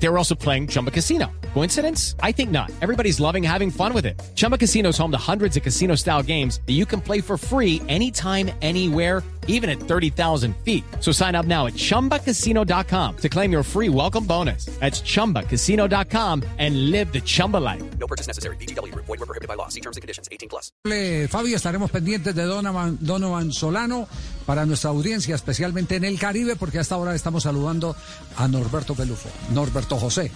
They were also playing Chumba Casino. Coincidence? I think not. Everybody's loving having fun with it. Chumba Casino is home to hundreds of casino style games that you can play for free anytime, anywhere, even at 30,000 feet. So sign up now at chumbacasino.com to claim your free welcome bonus. That's chumbacasino.com and live the Chumba life. No purchase necessary. BGW. Void were prohibited by law. See terms and conditions. 18 plus. Eh, Fabio, estaremos pendientes de Donovan, Donovan Solano para nuestra audiencia, especialmente en el Caribe, porque hasta ahora estamos saludando a Norberto Pelufo, Norberto José.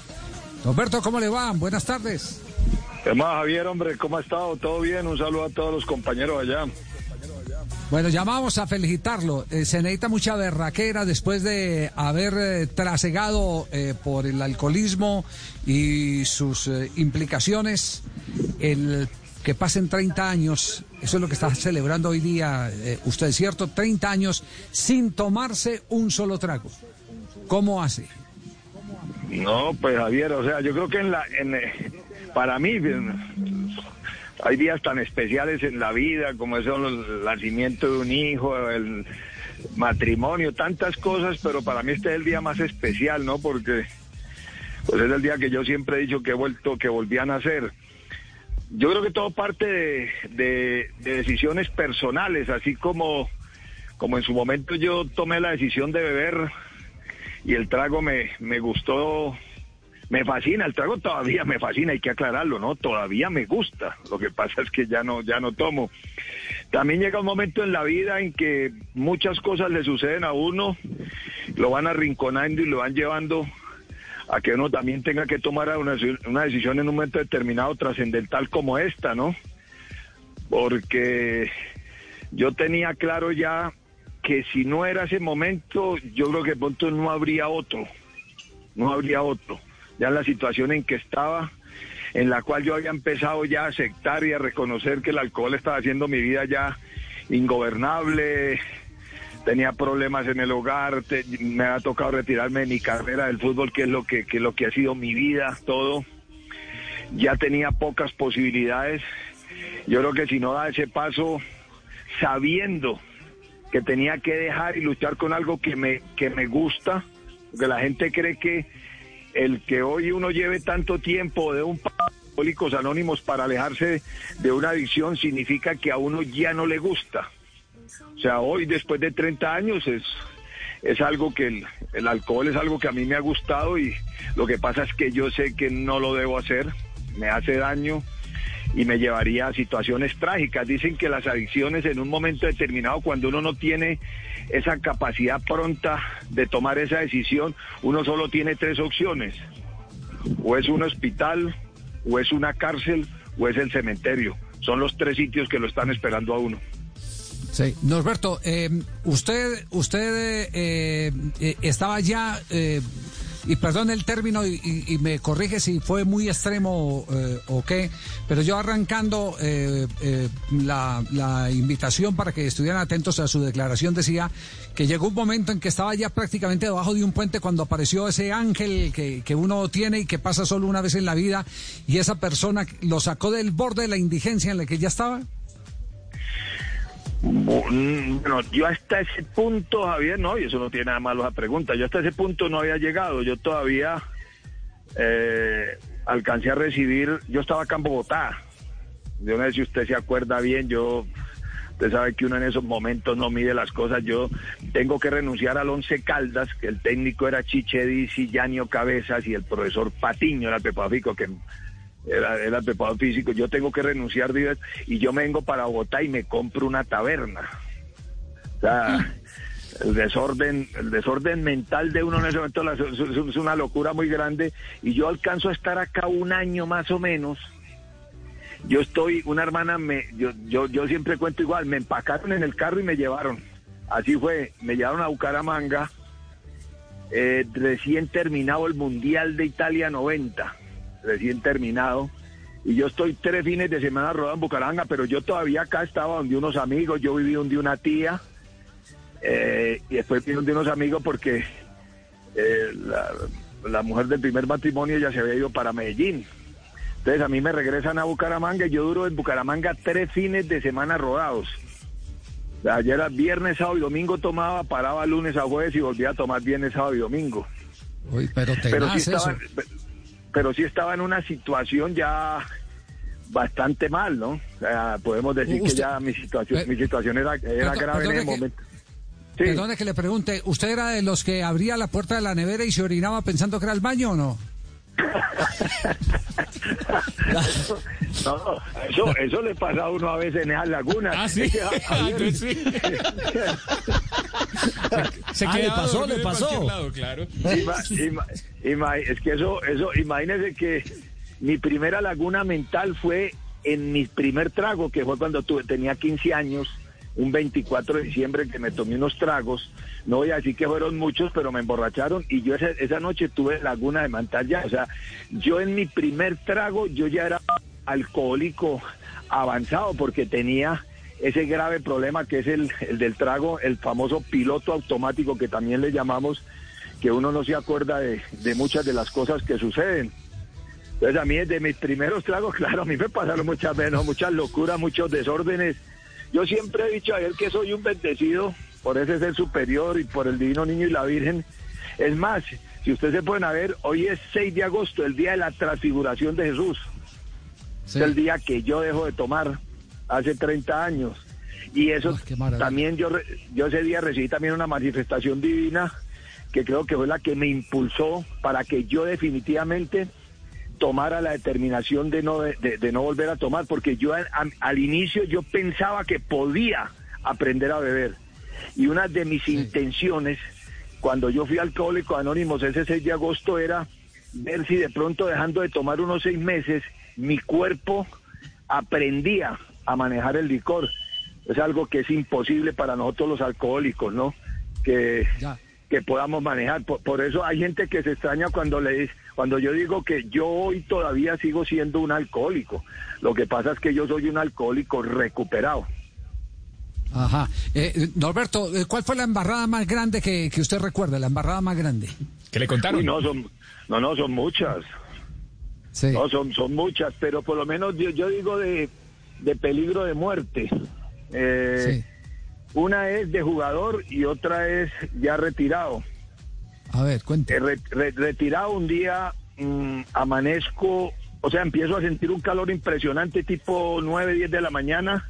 Norberto, ¿cómo le va? Buenas tardes. ¿Qué más, Javier, hombre? ¿Cómo ha estado? ¿Todo bien? Un saludo a todos los compañeros allá. Bueno, llamamos a felicitarlo. Eh, se necesita mucha berraquera después de haber eh, trasegado eh, por el alcoholismo y sus implicaciones el que pasen 30 años. Eso es lo que está celebrando hoy día usted, ¿cierto? 30 años sin tomarse un solo trago. ¿Cómo hace? No, pues Javier, o sea, yo creo que en la, en, eh, para mí bien, hay días tan especiales en la vida como los- el nacimiento de un hijo, el matrimonio, tantas cosas, pero para mí este es el día más especial, ¿no? Porque pues es el día que yo siempre he dicho que he vuelto, que volví a nacer. Yo creo que todo parte de, de- de decisiones personales, así como, como en su momento yo tomé la decisión de beber y el trago me, me gustó, me fascina, el trago todavía me fascina, hay que aclararlo, ¿no? Todavía me gusta, lo que pasa es que ya no, ya no tomo. También llega un momento en la vida en que muchas cosas le suceden a uno, lo van arrinconando y lo van llevando a que uno también tenga que tomar una, una decisión en un momento determinado trascendental como esta, ¿no? Porque yo tenía claro ya que si no era ese momento, yo creo que pronto no habría otro, no habría otro. Ya la situación en que estaba, en la cual yo había empezado ya a aceptar y a reconocer que el alcohol estaba haciendo mi vida ya ingobernable, tenía problemas en el hogar, me ha tocado retirarme de mi carrera del fútbol, que es lo que, que es lo que ha sido mi vida, todo. Ya tenía pocas posibilidades. Yo creo que si no da ese paso, sabiendo que tenía que dejar y luchar con algo que me, que me gusta, porque la gente cree que el que hoy uno lleve tanto tiempo de un alcohólicos anónimos para alejarse de una adicción significa que a uno ya no le gusta. O sea, hoy después de 30 años es, es algo que el, el alcohol es algo que a mí me ha gustado y lo que pasa es que yo sé que no lo debo hacer, me hace daño y me llevaría a situaciones trágicas. Dicen que las adicciones en un momento determinado, cuando uno no tiene esa capacidad pronta de tomar esa decisión, uno solo tiene tres opciones. O es un hospital, o es una cárcel, o es el cementerio. Son los tres sitios que lo están esperando a uno. Sí. Norberto, eh, usted, usted eh, eh, estaba ya, eh, y perdón el término, y, me corrige si fue muy extremo eh, o qué, pero yo arrancando eh, eh, la, la invitación para que estuvieran atentos a su declaración, decía que llegó un momento en que estaba ya prácticamente debajo de un puente cuando apareció ese ángel que, que uno tiene y que pasa solo una vez en la vida, y esa persona lo sacó del borde de la indigencia en la que ya estaba. Bueno, yo hasta ese punto, Javier, no, y eso no tiene nada malo esa pregunta, yo hasta ese punto no había llegado, yo todavía eh, alcancé a recibir, yo estaba acá en Bogotá, yo no sé si usted se acuerda bien, yo, usted sabe que uno en esos momentos no mide las cosas, yo tengo que renunciar al Once Caldas, que el técnico era Chiche Dizzi, Yanio Cabezas y el profesor Patiño, era el prepafico, que era, era el preparador físico, yo tengo que renunciar y yo me vengo para Bogotá y me compro una taberna. O sea, el desorden, el desorden mental de uno en ese momento la- es una locura muy grande y yo alcanzo a estar acá un año más o menos. Yo estoy, una hermana me, yo, yo, yo siempre cuento igual, me empacaron en el carro y me llevaron. Así fue, me llevaron a Bucaramanga, eh, recién terminado el Mundial de Italia 90 recién terminado. Y yo estoy tres fines de semana rodando en Bucaramanga, pero yo todavía acá estaba donde unos amigos, yo viví donde una tía, eh, y después viví donde unos amigos porque eh, la, la mujer del primer matrimonio ya se había ido para Medellín. Entonces a mí me regresan a Bucaramanga y yo duro en Bucaramanga tres fines de semana rodados. Ayer era viernes, sábado y domingo tomaba, paraba lunes a jueves y volvía a tomar viernes, sábado y domingo. Uy, pero Pero sí, eso. Pero sí estaba en una situación ya bastante mal, ¿no? Podemos decir que ya mi situación, Pe- mi situación era, era Perdón- grave en que- momento. Sí. Perdone que le pregunte, ¿usted era de los que abría la puerta de la nevera y se orinaba pensando que era el baño o no? No, eso, eso le pasa a uno a veces en esas lagunas. Ah, sí. Entonces, sí. Se Ah, le quedaba pasó, le pasó. lado, claro. ima- es que eso, eso, imagínese que mi primera laguna mental fue en mi primer trago, que fue cuando tuve, tenía 15 años, un 24 de diciembre que me tomé unos tragos. No voy a decir que fueron muchos, pero me emborracharon y yo esa, noche tuve laguna de mental ya. O sea, yo en mi primer trago, yo ya era alcohólico avanzado porque tenía ese grave problema que es el, el del trago, el famoso piloto automático que también le llamamos, que uno no se acuerda de, de muchas de las cosas que suceden. Entonces a mí desde mis primeros tragos, claro, a mí me pasaron muchas veces, muchas locuras, muchos desórdenes. Yo siempre he dicho a él que soy un bendecido por ese ser superior y por el divino niño y la Virgen. Es más, si ustedes se pueden ver, hoy es 6 de agosto, el día de la transfiguración de Jesús. Sí. Es el día que yo dejo de tomar hace 30 años. Y eso Ah, también yo, yo ese día recibí también una manifestación divina que creo que fue la que me impulsó para que yo definitivamente tomara la determinación de no, de, de no volver a tomar, porque yo al, inicio yo pensaba que podía aprender a beber. Y una de mis intenciones, cuando yo fui alcohólico anónimos ese 6 de agosto, era ver si de pronto dejando de tomar unos seis meses, mi cuerpo aprendía a manejar el licor. Es algo que es imposible para nosotros los alcohólicos, ¿no? Que, Ya. Que podamos manejar. Por, por eso hay gente que se extraña cuando le dice- cuando yo digo que yo hoy todavía sigo siendo un alcohólico. Lo que pasa es que yo soy un alcohólico recuperado. Ajá. Eh, Norberto, eh, ¿cuál fue la embarrada más grande que, que usted recuerda? La embarrada más grande. ¿Qué le contaron? Uy, no, son, no, no, son muchas. Sí. No, son, son muchas, pero por lo menos yo, yo digo de, de peligro de muerte. Eh, Sí. Una es de jugador y otra es ya retirado. A ver, cuente. Eh, re- re- retirado un día, mm, amanezco, o sea, empiezo a sentir un calor impresionante, tipo 9, 10 de la mañana,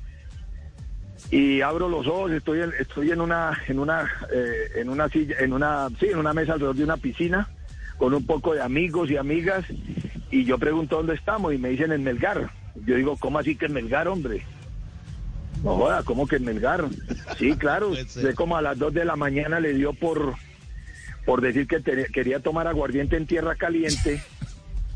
y abro los ojos, estoy en, estoy en una, en una, eh, en una silla, en una, sí, en una mesa alrededor de una piscina, con un poco de amigos y amigas, y yo pregunto dónde estamos, y me dicen en Melgar. Yo digo, ¿cómo así que en Melgar, hombre? No joda, ¿cómo que en Melgar? Sí, claro, de como a las 2 de la mañana le dio por por decir que te- quería tomar aguardiente en tierra caliente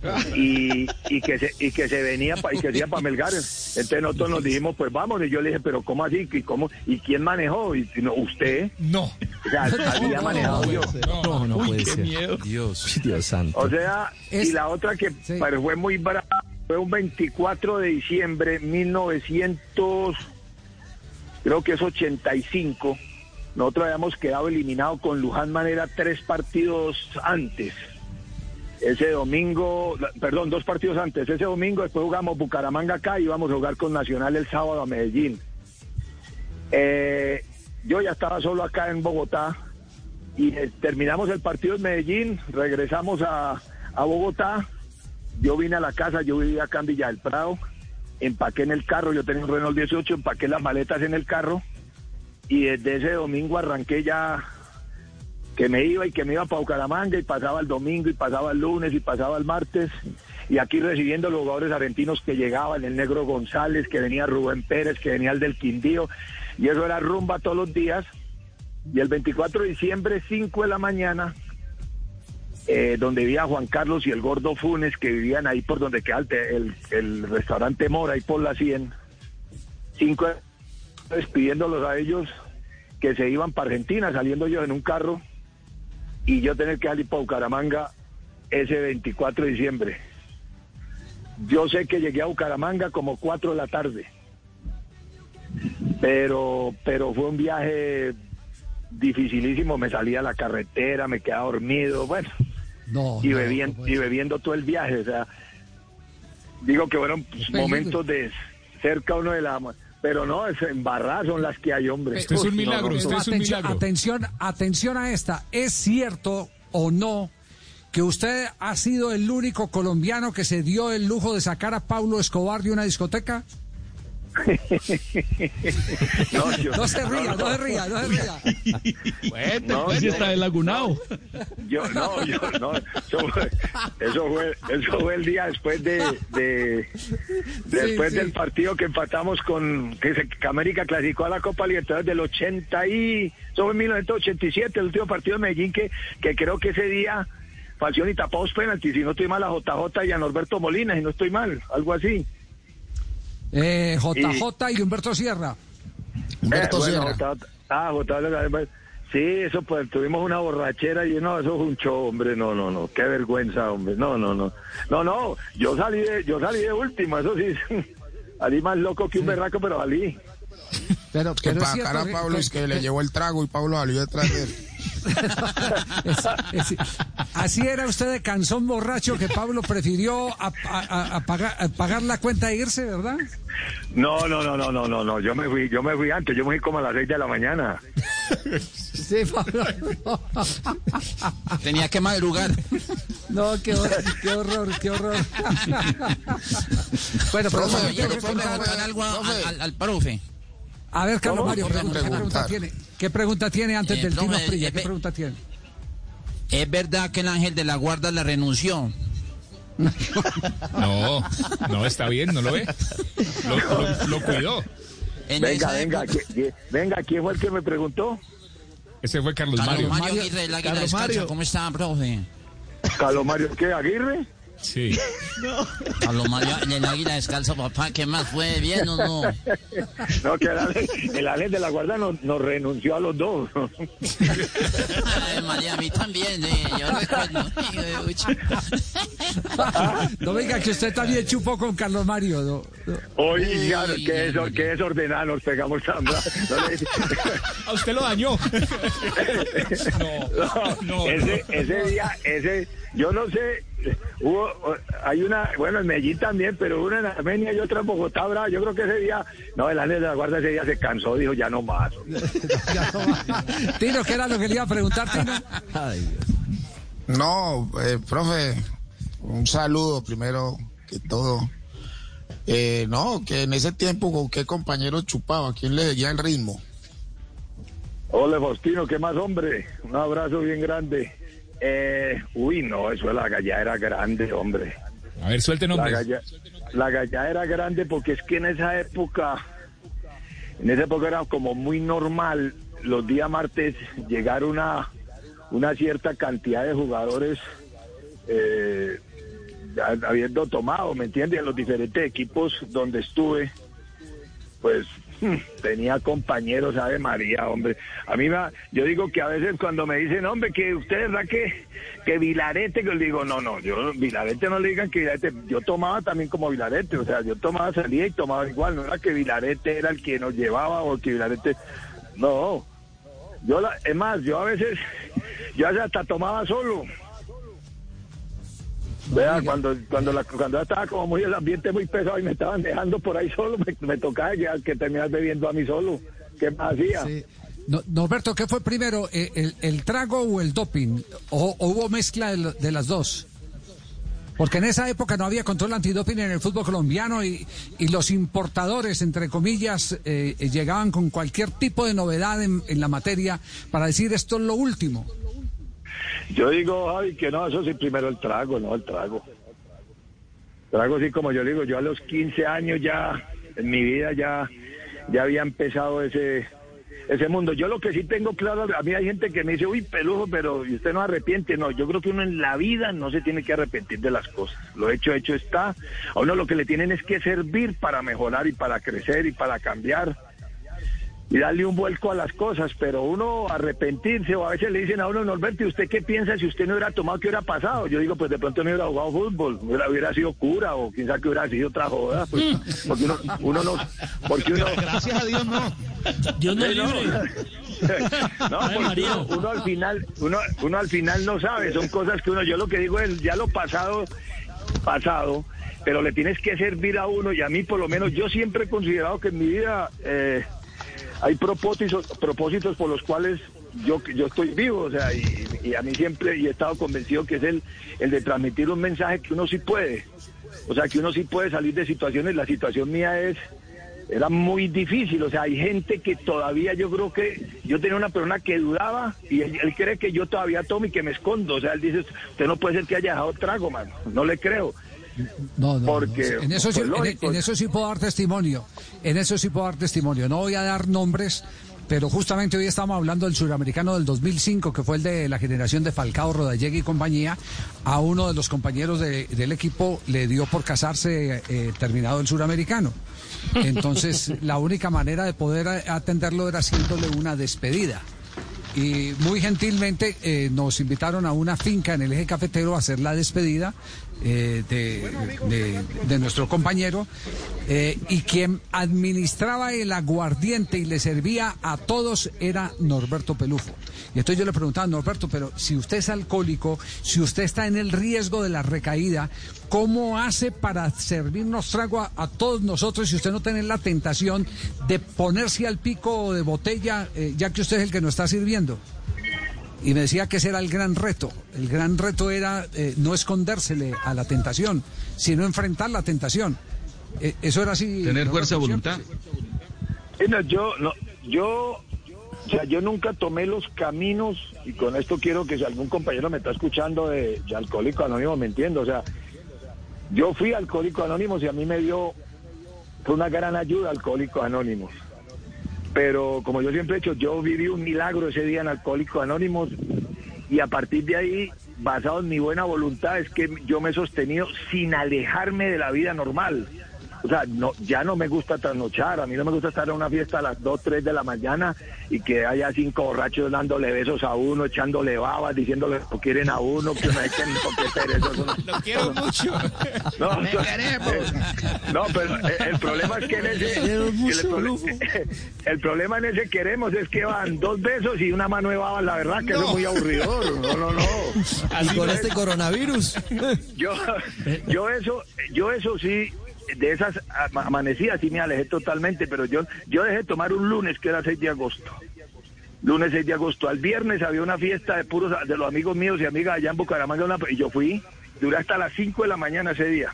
y, y que se y que se venía pa- y que se iba para Melgar. Entonces nosotros nos dijimos, pues vamos, y yo le dije, pero ¿cómo así? ¿Y cómo? ¿Y quién manejó? Y no, usted. No. O sea, había manejado yo. No, no Uy, puede qué ser. miedo. Dios, Dios santo. O sea, Es- y la otra que Sí. pero fue muy brava, fue un 24 de diciembre 1900, creo que es 85. Nosotros habíamos quedado eliminados con Luján Manera tres partidos antes. Ese domingo, perdón, dos partidos antes. Ese domingo después jugamos Bucaramanga acá y íbamos a jugar con Nacional el sábado a Medellín. Eh, yo ya estaba solo acá en Bogotá y eh, terminamos el partido en Medellín, regresamos a, a Bogotá, yo vine a la casa, yo vivía acá en Villa del Prado, empaqué en el carro, yo tenía un Renault 18, empaqué las maletas en el carro y desde ese domingo arranqué ya que me iba y que me iba para Bucaramanga y pasaba el domingo y pasaba el lunes y pasaba el martes y aquí recibiendo los jugadores argentinos que llegaban, el negro González, que venía Rubén Pérez, que venía el del Quindío y eso era rumba todos los días y el 24 de diciembre, 5 de la mañana, eh, donde vivía Juan Carlos y el Gordo Funes, que vivían ahí por donde queda el, te- el, el restaurante Mora, ahí por la 100. Cinco despidiéndolos a ellos, que se iban para Argentina, saliendo yo en un carro, y yo tener que salir para Bucaramanga ese 24 de diciembre. Yo sé que llegué a Bucaramanga como 4 de la tarde, pero, pero fue un viaje dificilísimo, me salía a la carretera, me quedaba dormido, bueno, No. y, no, bebiendo, no y bebiendo todo el viaje, o sea, digo que fueron pues, peligro. momentos de cerca uno de la... Pero no, es embarradas son las que hay, hombre. Esto es un milagro, no, es un atención, milagro. atención, atención a esta. ¿Es cierto o no que usted ha sido el único colombiano que se dio el lujo de sacar a Pablo Escobar de una discoteca? No, yo- No se ría, no se ría, no se ría. No, Así yo- está delagunado. Yo, no, yo, no, eso fue, eso fue, eso fue el día después de, de después sí. del partido que empatamos con, que, se, que América clasificó a la Copa Libertadores del 80 y, eso fue en 1987, el último partido de Medellín que, que creo que ese día Falcioni tapó dos penaltis, si no estoy mal a JJ y a Norberto Molina, si no estoy mal, algo así. Eh, JJ y Humberto Sierra. Humberto Ah, JJ, Sí, eso pues tuvimos una borrachera y no, eso fue un show, hombre, no, no, no, qué vergüenza, hombre, no, no, no, no, no, yo salí de, yo salí de última, eso sí, salí más loco que un berraco, pero salí. Pero, Que pero para cierto cara a Pablo que- es que le llevó el trago y Pablo salió detrás de él. Es- es- así era usted de canzón borracho que Pablo prefirió a, a- a- a pagar, a pagar la cuenta e irse, ¿verdad? No, no, no, no, no, no, no, yo me fui, yo me fui antes, yo me fui como a las seis de la mañana. Sí, Pablo. Tenía que madrugar. No, qué, hor- qué horror, qué horror. bueno, pero Profe, quiero ¿le puedo preguntar- algo a- profe. al, al profe? A ver, Carlos ¿Cómo? Mario, pregunta, ¿qué pregunta tiene? ¿Qué pregunta tiene antes Eh, del Tino Prilla? eh, ¿Qué eh, pregunta tiene? ¿Es verdad que el ángel de la guarda la renunció? No, no está bien, ¿no lo ve? Lo, lo- lo cuidó. En Venga, venga, época- ¿qui- qui- venga, ¿quién fue el que me preguntó? Ese fue Carlos Carlos Mario. Mario, Mario- Aguirre del Águila Carlos Mario. ¿cómo está, profe? Carlos Mario, ¿qué, Aguirre? Sí. Carlos Mario del Águila Descalza, papá, ¿qué más fue? ¿Bien o no? No, que el Ale, el Ale de la Guardia nos, nos renunció a los dos. Ay, María, a mí también, eh, yo recuerdo. No venga, que usted también chupó con Carlos Mario. no, no. Oiga, qué, desor, qué desordenada nos pegamos no le- A usted lo dañó. No, no, ese, ese día, ese, yo no sé, hubo, hay una, bueno, en Medellín también, pero una en Armenia y otra en Bogotá, brava. Yo creo que ese día, no, el ángel de la guardia ese día se cansó, dijo, ya no más. Ya no va. Tino, ¿qué era lo que le iba a preguntar, Tino? No, eh, profe, un saludo primero que todo. Eh, no, que en ese tiempo con qué compañero chupaba, quién le seguía el ritmo. Hola, Faustino, ¿qué más, hombre? Un abrazo bien grande. Eh, uy, no, eso de la galla era grande, hombre. A ver, suelte La nombres. galla, la galla era grande porque es que en esa época, en esa época era como muy normal los días martes llegar una, una cierta cantidad de jugadores eh, habiendo tomado, ¿me entiendes? En los diferentes equipos donde estuve, pues tenía compañeros, sabe María, hombre. A mí me, yo digo que a veces cuando me dicen, hombre, que usted verdad que, que Vilarete, que digo, no, no, yo Vilarete no le digan que Vilarete, yo tomaba también como Vilarete, o sea, yo tomaba, salía y tomaba igual, no era que Vilarete era el que nos llevaba o que Vilarete, no. Yo, la, es más, yo a veces, yo hasta tomaba solo. Vea, cuando, cuando, la, cuando ya estaba como muy el ambiente muy pesado y me estaban dejando por ahí solo, me, me tocaba que, que terminar bebiendo a mí solo. ¿Qué más hacía? Sí. No, Norberto, ¿qué fue primero, eh, el, el trago o el doping? ¿O, o hubo mezcla de, las dos? Porque en esa época no había control antidoping en el fútbol colombiano y, y los importadores, entre comillas, eh, eh, llegaban con cualquier tipo de novedad en, en la materia para decir esto es lo último. Yo digo, Javi, que no, eso sí, primero el trago, no el trago. Trago, sí, como yo digo, yo a los 15 años ya, en mi vida ya, ya había empezado ese, ese mundo. Yo lo que sí tengo claro, a mí hay gente que me dice, uy, pelujo, pero ¿y usted no arrepiente? No, yo creo que uno en la vida no se tiene que arrepentir de las cosas. Lo hecho, hecho está. A uno lo que le tienen es que servir para mejorar y para crecer y para cambiar y darle un vuelco a las cosas, pero uno arrepentirse o a veces le dicen a uno, Norberto, ¿y usted qué piensa si usted no hubiera tomado, qué hubiera pasado? Yo digo, pues de pronto no hubiera jugado fútbol, hubiera, hubiera sido cura o quién sabe que hubiera sido otra joda, pues, porque uno, uno no, porque uno... Gracias a Dios no. Dios no no. libre. No, Ay, porque María. uno, uno al final, uno, uno al final no sabe, son cosas que uno, yo lo que digo es ya lo pasado, pasado, pero le tienes que servir a uno y a mí por lo menos yo siempre he considerado que en mi vida eh, hay propósitos, propósitos por los cuales yo, yo estoy vivo, o sea, y, a mí siempre y he estado convencido que es el, el de transmitir un mensaje que uno sí puede, o sea, que uno sí puede salir de situaciones, la situación mía es era muy difícil, o sea, hay gente que todavía yo creo que yo tenía una persona que dudaba y él, él cree que yo todavía tomo y que me escondo, o sea, él dice, usted no puede ser que haya dejado trago, mano, no le creo. No, no, Porque, no. En eso, sí, pues, en- eso sí puedo dar testimonio. En eso sí puedo dar testimonio. No voy a dar nombres, pero justamente hoy estamos hablando del suramericano del 2005, que fue el de la generación de Falcao, Rodallegui y compañía. A uno de los compañeros de- del equipo le dio por casarse eh, terminado el suramericano. Entonces, la única manera de poder atenderlo era haciéndole una despedida. Y muy gentilmente eh, nos invitaron a una finca en el eje cafetero a hacer la despedida eh, de, de- nuestro compañero. eh, y quien administraba el aguardiente y le servía a todos era Norberto Pelufo. Y entonces yo le preguntaba, Norberto, pero si usted es alcohólico, si usted está en el riesgo de la recaída, ¿cómo hace para servirnos trago a, a todos nosotros si usted no tiene la tentación de ponerse al pico de botella, eh, ya que usted es el que nos está sirviendo? Y me decía que ese era el gran reto. El gran reto era eh, no escondérsele a la tentación, sino enfrentar la tentación. Eh, eso era así. Tener fuerza de voluntad. No, yo, no, yo, o sea, yo nunca tomé los caminos, y con esto quiero que si algún compañero me está escuchando de, de Alcohólico Anónimo, me entiendo, o sea, yo fui Alcohólico Anónimos y a mí me dio, una gran ayuda Alcohólicos Anónimos. Pero como yo siempre he dicho, yo viví un milagro ese día en Alcohólicos Anónimos y a partir de ahí, basado en mi buena voluntad, es que yo me he sostenido sin alejarme de la vida normal. O sea, no, ya no me gusta trasnochar, a mí no me gusta estar en una fiesta a las 2, 3 de la mañana y que haya cinco borrachos dándole besos a uno, echándole babas, diciéndole que quieren a uno, que no hay que eso. no- Lo quiero mucho. no, no, eh, no, pero el problema es que en ese. el, pro- el problema en ese queremos es que van dos besos y una mano de baba, la verdad que eso es muy aburridor. No, no, no. Y con este coronavirus. Yo, yo eso, yo eso sí, de esas ama- amanecidas sí me alejé totalmente, pero yo, yo dejé de tomar un lunes que era 6 de agosto. Lunes 6 de agosto. Al viernes había una fiesta de puros de los amigos míos y amigas allá en Bucaramanga y yo fui, duré hasta las 5 de la mañana ese día.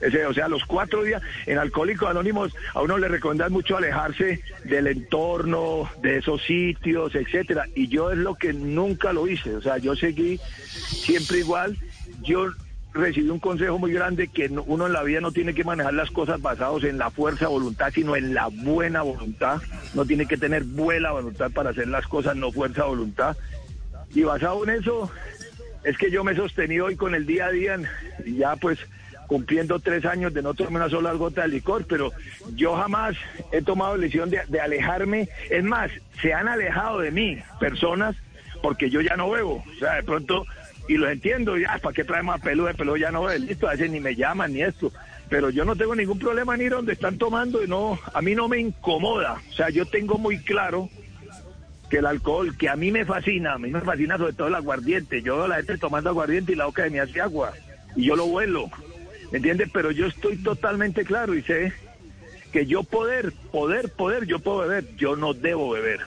Ese, o sea, los cuatro días en Alcohólicos Anónimos a uno le recomiendan mucho alejarse del entorno, de esos sitios, etcétera. Y yo es lo que nunca lo hice. O sea, yo seguí siempre igual. Yo recibí un consejo muy grande que no- uno en la vida no tiene que manejar las cosas basados en la fuerza voluntad, sino en la buena voluntad. No tiene que tener buena voluntad para hacer las cosas, no fuerza voluntad. Y basado en eso, es que yo me he sostenido hoy con el día a día, ya pues cumpliendo tres años de no tomar una sola gota de licor, pero yo jamás he tomado la decisión de, de alejarme. Es más, se han alejado de mí personas porque yo ya no bebo. O sea, de pronto, y lo entiendo, ya, ¿para qué traemos a pelo de pelo? Ya no listo, a veces ni me llaman ni esto. Pero yo no tengo ningún problema en ir donde están tomando y no, a mí no me incomoda. O sea, yo tengo muy claro que el alcohol, que a mí me fascina, a mí me fascina sobre todo el aguardiente. Yo a la gente tomando aguardiente y la boca de mí hace agua. Y yo lo vuelo, ¿me entiendes? Pero yo estoy totalmente claro y sé que yo poder, poder, poder, yo puedo beber, yo no debo beber.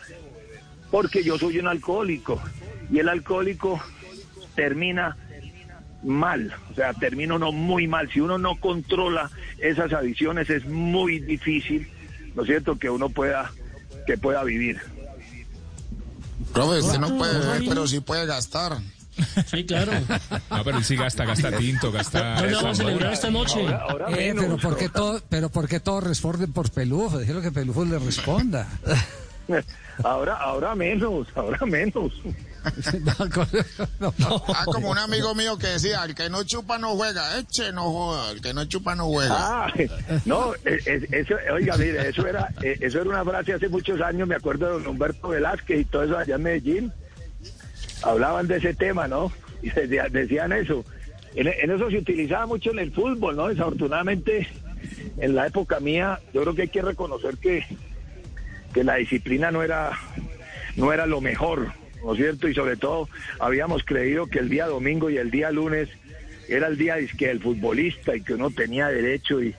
Porque yo soy un alcohólico. Y el alcohólico termina mal, o sea, termina uno muy mal. Si uno no controla esas adicciones es muy difícil, ¿no es cierto?, que uno pueda, que pueda vivir. Profe, usted no puede beber, pero sí puede gastar. Sí, claro. No, pero él sí gasta, gasta tinto, gasta. ¿Dónde vamos a celebrar esta noche? Ahora, ahora Eh, pero ¿por qué todo, pero por qué todos responden por Pelufo? Déjelo que Pelufo le responda. Ahora, ahora menos, ahora menos. No. Ah, como un amigo mío que decía, el que no chupa no juega, eche no joda, el que no chupa no juega. No, eh, eh, eso, oiga, mire, eso era, eh, eso era una frase hace muchos años, me acuerdo de don Humberto Velázquez y todo eso allá en Medellín. Hablaban de ese tema, ¿no? Y decía- decían eso. En, en eso se utilizaba mucho en el fútbol, ¿no? Desafortunadamente, en la época mía, yo creo que hay que reconocer que, que la disciplina no era, no era lo mejor, ¿no es cierto? Y sobre todo, habíamos creído que el día domingo y el día lunes era el día dizque, del futbolista y que uno tenía derecho y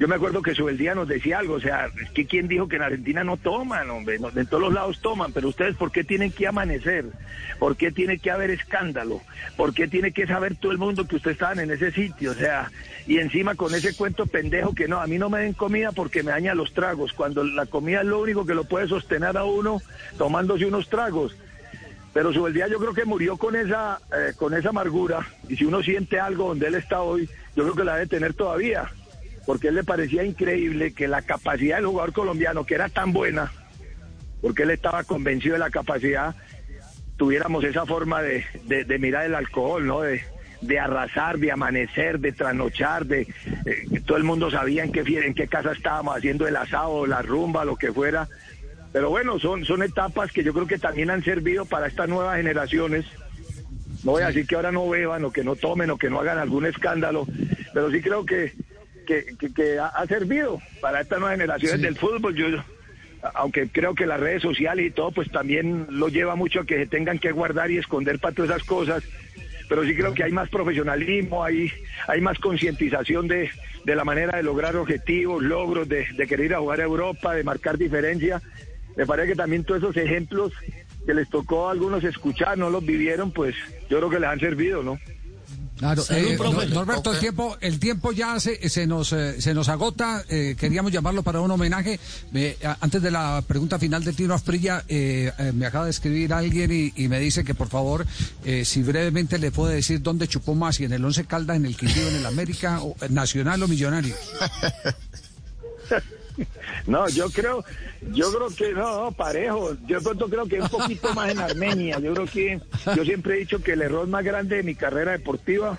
yo me acuerdo que día nos decía algo, o sea, es que quién dijo que en Argentina no toman, hombre, de todos los lados toman, pero ustedes ¿por qué tienen que amanecer? ¿Por qué tiene que haber escándalo? ¿Por qué tiene que saber todo el mundo que ustedes estaban en ese sitio? O sea, y encima con ese cuento pendejo que no, a mí no me den comida porque me daña los tragos, cuando la comida es lo único que lo puede sostener a uno tomándose unos tragos. Pero día yo creo que murió con esa, eh, con esa amargura y si uno siente algo donde él está hoy, yo creo que la debe tener todavía porque él le parecía increíble que la capacidad del jugador colombiano, que era tan buena, porque él estaba convencido de la capacidad, tuviéramos esa forma de, mirar el alcohol, ¿no? De, arrasar, de amanecer, de trasnochar, de eh, todo el mundo sabía en qué en qué casa estábamos haciendo el asado, la rumba, lo que fuera. Pero bueno, son, son etapas que yo creo que también han servido para estas nuevas generaciones. No voy a decir que ahora no beban o que no tomen o que no hagan algún escándalo, pero sí creo que que, ha, servido para estas nuevas generaciones del fútbol. Yo, aunque creo que las redes sociales y todo, pues también lo lleva mucho a que se tengan que guardar y esconder para todas esas cosas. Pero sí creo que hay más profesionalismo, hay, hay más concientización de, de la manera de lograr objetivos, logros, de, de querer ir a jugar a Europa, de marcar diferencia. Me parece que también todos esos ejemplos que les tocó a algunos escuchar, no los vivieron, pues yo creo que les han servido, ¿no? Claro, eh, Norberto, el tiempo, el tiempo ya se, se nos eh, se nos agota. Eh, queríamos llamarlo para un homenaje. antes de la pregunta final de Tino Asprilla, me acaba de escribir alguien y, me dice que por favor, si brevemente le puede decir dónde chupó más, si en el Once Caldas, en el Quindío, en el América, o, Nacional o Millonario. No, yo creo, yo creo que no, parejo. Yo pronto creo que un poquito más en Armenia. Yo creo que yo siempre he dicho que el error más grande de mi carrera deportiva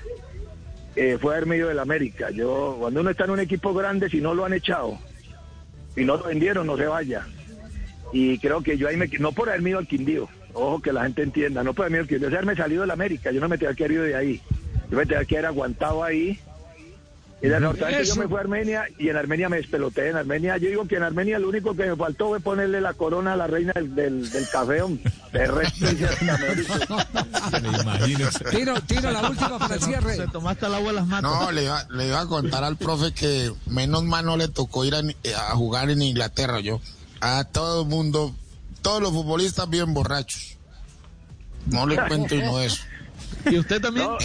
eh, fue haberme ido del América. Yo cuando uno está en un equipo grande, si no lo han echado y no lo vendieron, no se vaya. Y creo que yo ahí me no por haberme ido al Quindío, ojo que la gente entienda, no por haberme ido al Quindío, haberme salido del América. Yo no me tenía que haber ido de ahí. Yo me tenía que haber aguantado ahí y de yo me fui a Armenia y en Armenia me despeloté. En Armenia, yo digo que en Armenia lo único que me faltó fue ponerle la corona a la reina del, del, del café. De resto, tiro, tiro la última para el cierre. Se tomaste el agua las manos. No, le iba, le iba a contar al profe que menos mal no le tocó ir a, a jugar en Inglaterra. Yo, a todo el mundo, todos los futbolistas bien borrachos. No le cuento y no eso. ¿Y usted también? No,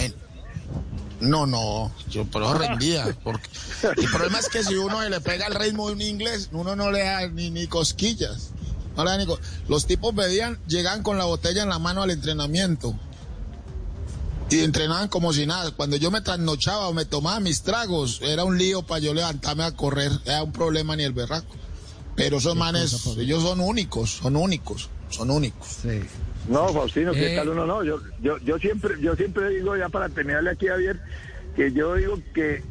no, yo pero rendía. Porque el problema es que si uno le pega el ritmo de un inglés, uno no le da ni, ni cosquillas. No le da ni Los tipos pedían, llegaban con la botella en la mano al entrenamiento. Y entrenaban como si nada. Cuando yo me trasnochaba o me tomaba mis tragos, era un lío para yo levantarme a correr. Era un problema ni el berraco. Pero esos manes, ellos son únicos, son únicos, son únicos. Sí. No, Faustino, ¿qué eh. tal uno? No, yo, yo, yo siempre, yo siempre digo, ya para terminarle aquí a Javier, que yo digo que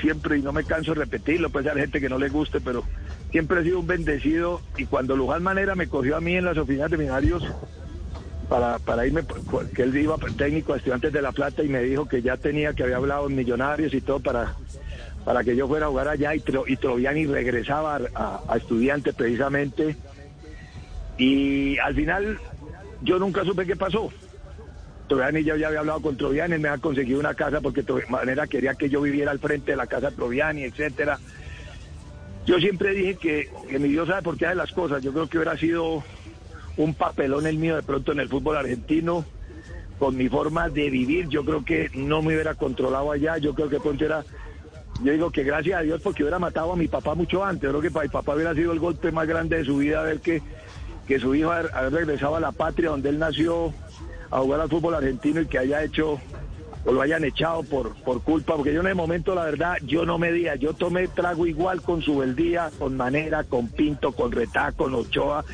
siempre, y no me canso de repetirlo, puede ser gente que no le guste, pero siempre he sido un bendecido y cuando Luján Manera me cogió a mí en las oficinas de Minarios para, para irme, que él iba técnico a estudiantes de La Plata y me dijo que ya tenía, que había hablado en Millonarios y todo para, para que yo fuera a jugar allá y, y Troviani regresaba a, a estudiantes precisamente. Y al final yo nunca supe qué pasó. Troviani ya, había hablado con Troviani, me ha conseguido una casa porque de manera quería que yo viviera al frente de la casa de Troviani, etcétera. Yo siempre dije que, que mi Dios sabe por qué hace las cosas. Yo creo que hubiera sido un papelón el mío de pronto en el fútbol argentino, con mi forma de vivir. Yo creo que no me hubiera controlado allá. Yo creo que pronto era. Yo digo que gracias a Dios porque hubiera matado a mi papá mucho antes. Yo creo que para mi papá hubiera sido el golpe más grande de su vida ver que que su hijo haya regresado a la patria donde él nació a jugar al fútbol argentino y que haya hecho o lo hayan echado por, por culpa, porque yo en el momento, la verdad, yo no me día, yo tomé trago igual con su beldía, con Manera, con Pinto, con Retá, con Ochoa,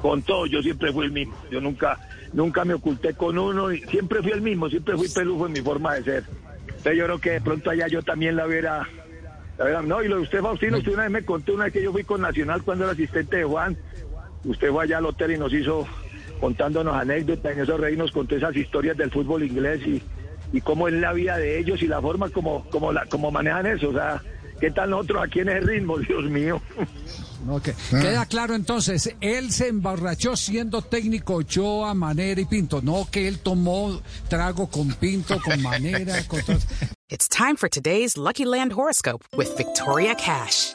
con todo, yo siempre fui el mismo, yo nunca, nunca me oculté con uno, y siempre fui el mismo, siempre fui pelujo en mi forma de ser. Entonces yo creo que de pronto allá yo también la hubiera, la no, y lo de usted, Faustino, usted una vez me contó una vez que yo fui con Nacional cuando era asistente de Juan, Usted fue allá al hotel y nos hizo contándonos anécdotas, en esos reinos contó esas historias del fútbol inglés y, y cómo es la vida de ellos y la forma como, como, la, como manejan eso. O sea, ¿qué tal nosotros aquí en ese ritmo, Dios mío? Okay. Queda claro entonces, él se emborrachó siendo técnico yo a Manera y Pinto, no que él tomó trago con Pinto, con Manera, con It's time for today's Lucky Land horoscope with Victoria Cash.